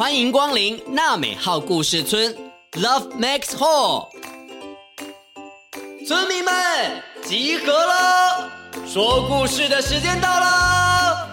欢迎光临娜美号故事村，Love Max Hall。村民们集合了，说故事的时间到了。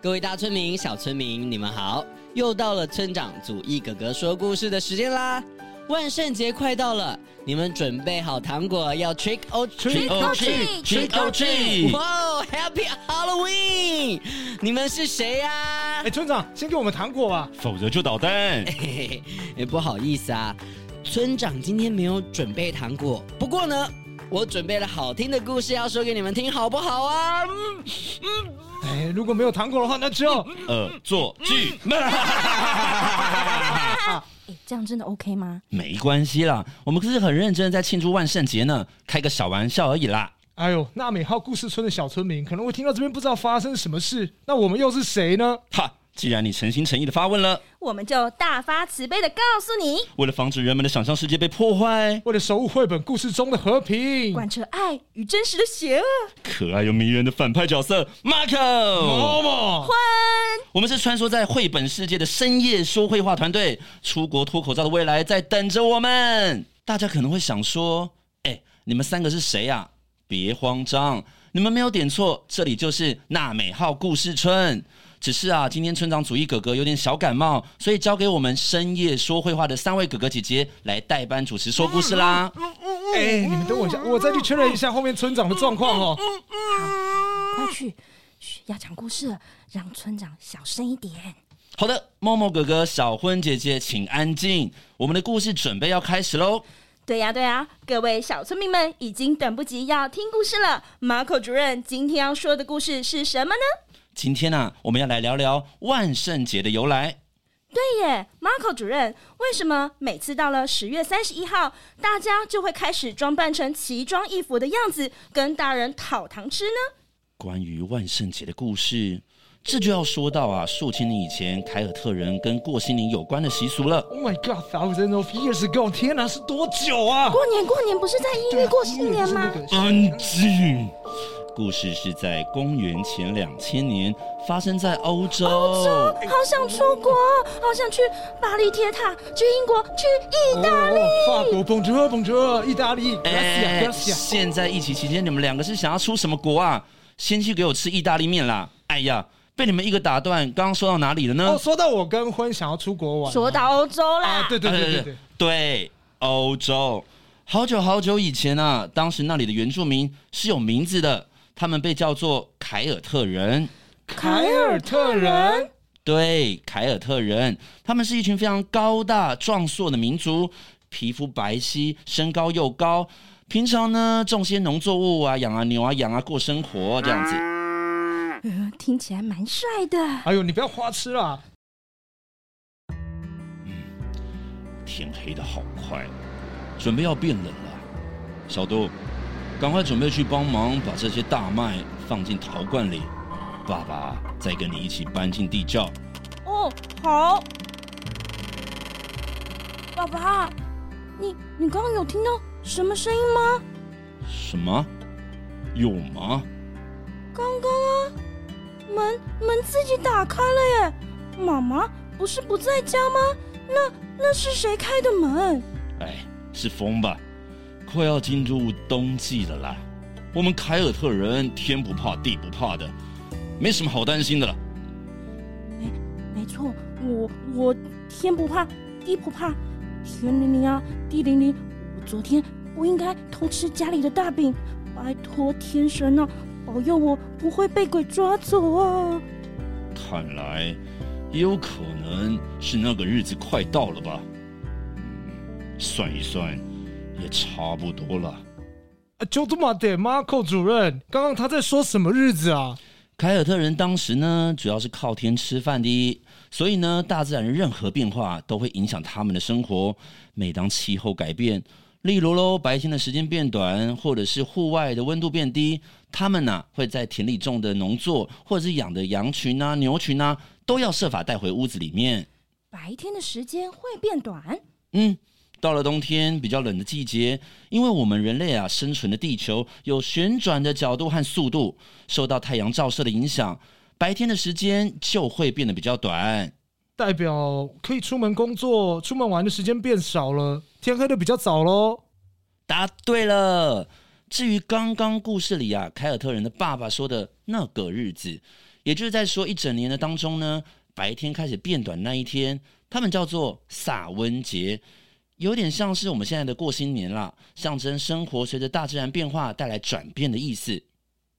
各位大村民、小村民，你们好！又到了村长祖逸哥哥说故事的时间啦！万圣节快到了，你们准备好糖果要 trick or treat，trick or treat，trick or treat！哇，Happy Halloween！你们是谁呀？哎，村长，先给我们糖果吧，否则就捣蛋。嘿嘿嘿，不好意思啊，村长今天没有准备糖果。不过呢，我准备了好听的故事要说给你们听，好不好啊？嗯嗯。哎，如果没有糖果的话，那就恶作剧。哎，这样真的 OK 吗？没关系啦，我们可是很认真在庆祝万圣节呢，开个小玩笑而已啦。哎呦，纳美号故事村的小村民可能会听到这边不知道发生什么事，那我们又是谁呢？哈。既然你诚心诚意的发问了，我们就大发慈悲的告诉你：为了防止人们的想象世界被破坏，为了守护绘本故事中的和平，贯彻爱与真实的邪恶，可爱又迷人的反派角色 Marco、Momo、欢，我们是穿梭在绘本世界的深夜说绘画团队，出国脱口罩的未来在等着我们。大家可能会想说：哎，你们三个是谁呀？别慌张，你们没有点错，这里就是娜美号故事村。只是啊，今天村长主义哥哥有点小感冒，所以交给我们深夜说会话的三位哥哥姐姐来代班主持说故事啦。哎，你们等我一下，我再去确认一下后面村长的状况哦。好，快去，嘘，要讲故事了，让村长小声一点。好的，Momo 哥哥、小婚姐姐，请安静，我们的故事准备要开始喽。对呀，对呀，各位小村民们已经等不及要听故事了。Marco 主任今天要说的故事是什么呢？今天呢、啊，我们要来聊聊万圣节的由来。对耶，Marco 主任，为什么每次到了十月三十一号，大家就会开始装扮成奇装异服的样子，跟大人讨糖吃呢？关于万圣节的故事，这就要说到啊，数千年以前凯尔特人跟过新年有关的习俗了。Oh my God, thousands of years ago！天哪，是多久啊？过年过年不是在一月过新年吗？安静。故事是在公元前两千年发生在欧洲。欧洲，好想出国，好想去巴黎铁塔，去英国，去意大利。哦、法国，Bonjour Bonjour，意大利。哎，现在疫情期间，你们两个是想要出什么国啊？先去给我吃意大利面啦！哎呀，被你们一个打断，刚刚说到哪里了呢？哦，说到我跟婚想要出国玩，说到欧洲啦。啊，对对对对对，对，对，欧洲。好久好久以前啊，当时那里的原住民是有名字的。他们被叫做凯尔特人。凯尔特人，对，凯尔特人，他们是一群非常高大壮硕的民族，皮肤白皙，身高又高。平常呢，种些农作物啊，养啊牛啊羊啊，过生活这样子。呃，听起来蛮帅的。哎呦，你不要花痴啦。嗯，天黑的好快，准备要变冷了，小豆。赶快准备去帮忙，把这些大麦放进陶罐里。爸爸再跟你一起搬进地窖。哦，好。爸爸，你你刚刚有听到什么声音吗？什么？有吗？刚刚啊，门门自己打开了耶。妈妈不是不在家吗？那那是谁开的门？哎，是风吧。快要进入冬季了啦！我们凯尔特人天不怕地不怕的，没什么好担心的了。没没错，我我天不怕地不怕，天灵灵啊地灵灵。我昨天不应该偷吃家里的大饼，拜托天神啊，保佑我不会被鬼抓走啊！看来也有可能是那个日子快到了吧？算一算。也差不多了。啊，就这么点，Marco 主任，刚刚他在说什么日子啊？凯尔特人当时呢，主要是靠天吃饭的，所以呢，大自然的任何变化都会影响他们的生活。每当气候改变，例如喽，白天的时间变短，或者是户外的温度变低，他们呢，会在田里种的农作，或者是养的羊群啊、牛群啊，都要设法带回屋子里面。白天的时间会变短？嗯。到了冬天比较冷的季节，因为我们人类啊生存的地球有旋转的角度和速度，受到太阳照射的影响，白天的时间就会变得比较短，代表可以出门工作、出门玩的时间变少了，天黑的比较早喽。答对了。至于刚刚故事里啊，凯尔特人的爸爸说的那个日子，也就是在说一整年的当中呢，白天开始变短那一天，他们叫做萨温节，有点像是我们现在的过新年啦，象征生活随着大自然变化带来转变的意思。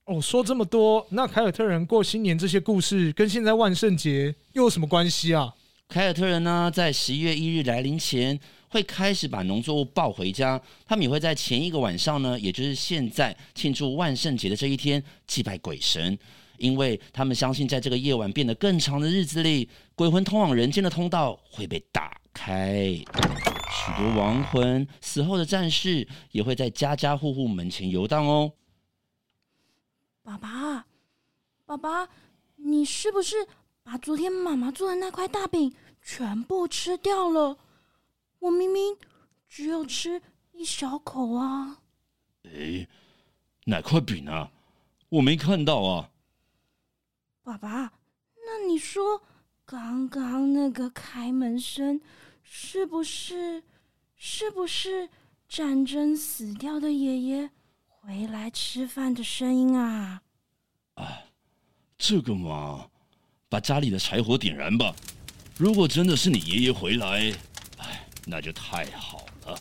哦，说这么多，那凯尔特人过新年这些故事跟现在万圣节又有什么关系啊？凯尔特人呢，在十一月一日来临前，会开始把农作物抱回家，他们也会在前一个晚上呢，也就是现在庆祝万圣节的这一天祭拜鬼神，因为他们相信在这个夜晚变得更长的日子里，鬼魂通往人间的通道会被打开，许多亡魂死后的战士也会在家家户户门前游荡哦。爸爸，爸爸，你是不是把昨天妈妈做的那块大饼全部吃掉了？我明明只有吃一小口啊！哎，哪块饼啊？我没看到啊！爸爸，那你说刚刚那个开门声，是不是是不是战争死掉的爷爷回来吃饭的声音啊？啊，这个嘛，把家里的柴火点燃吧。如果真的是你爷爷回来。哎那就太好了，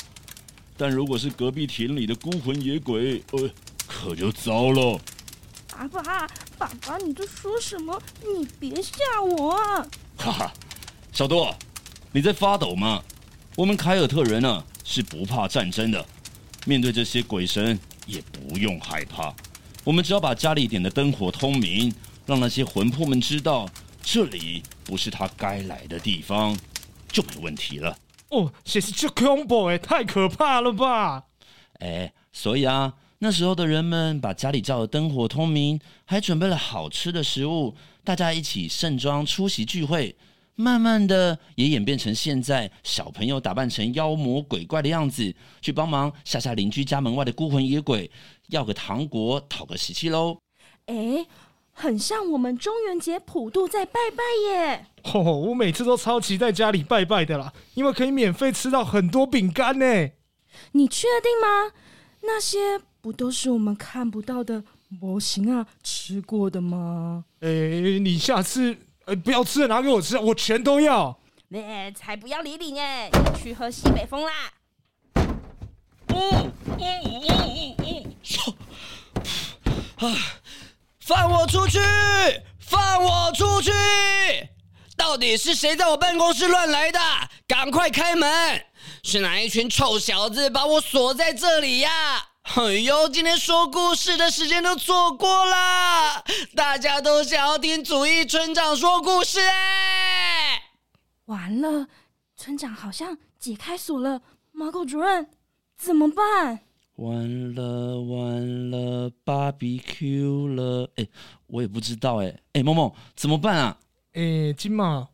但如果是隔壁田里的孤魂野鬼，呃，可就糟了。爸爸，爸爸，你在说什么？你别吓我啊！哈哈，小多，你在发抖吗？我们凯尔特人呢、啊，是不怕战争的，面对这些鬼神也不用害怕。我们只要把家里点的灯火通明，让那些魂魄们知道这里不是他该来的地方，就没问题了。哦，这是这恐怖哎，太可怕了吧！哎，所以啊，那时候的人们把家里照得灯火通明，还准备了好吃的食物，大家一起盛装出席聚会。慢慢的，也演变成现在小朋友打扮成妖魔鬼怪的样子，去帮忙吓吓邻居家门外的孤魂野鬼，要个糖果，讨个喜气喽。哎。很像我们中元节普渡在拜拜耶！哦，我每次都超期待家里拜拜的啦，因为可以免费吃到很多饼干呢。你确定吗？那些不都是我们看不到的模型啊？吃过的吗？哎，你下次呃不要吃了，拿给我吃，我全都要。哎，才不要理你耶！你去喝西北风啦！嗯嗯嗯嗯嗯，说啊。放我出去！放我出去！到底是谁在我办公室乱来的？赶快开门！是哪一群臭小子把我锁在这里呀？哎呦，今天说故事的时间都错过了，大家都想要听祖义村长说故事哎！完了，村长好像解开锁了，马狗主任怎么办？完了完了，BBQ 了！哎，我也不知道哎。哎，梦梦怎么办啊？哎，金马，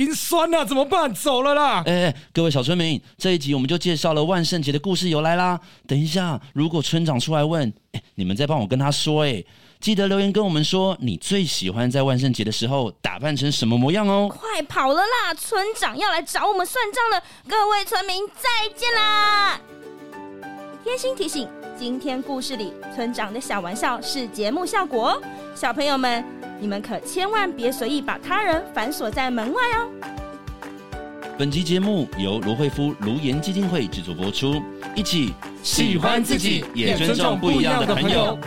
心酸了怎么办？走了啦！哎，各位小村民，这一集我们就介绍了万圣节的故事由来啦。等一下，如果村长出来问，哎，你们再帮我跟他说，哎，记得留言跟我们说，你最喜欢在万圣节的时候打扮成什么模样哦？快跑了啦！村长要来找我们算账了，各位村民再见啦！贴心提醒：今天故事里村长的小玩笑是节目效果哦，小朋友们，你们可千万别随意把他人反锁在门外哦。本集节目由罗慧夫卢颜基金会制作播出，一起喜欢自己，也尊重不一样的朋友。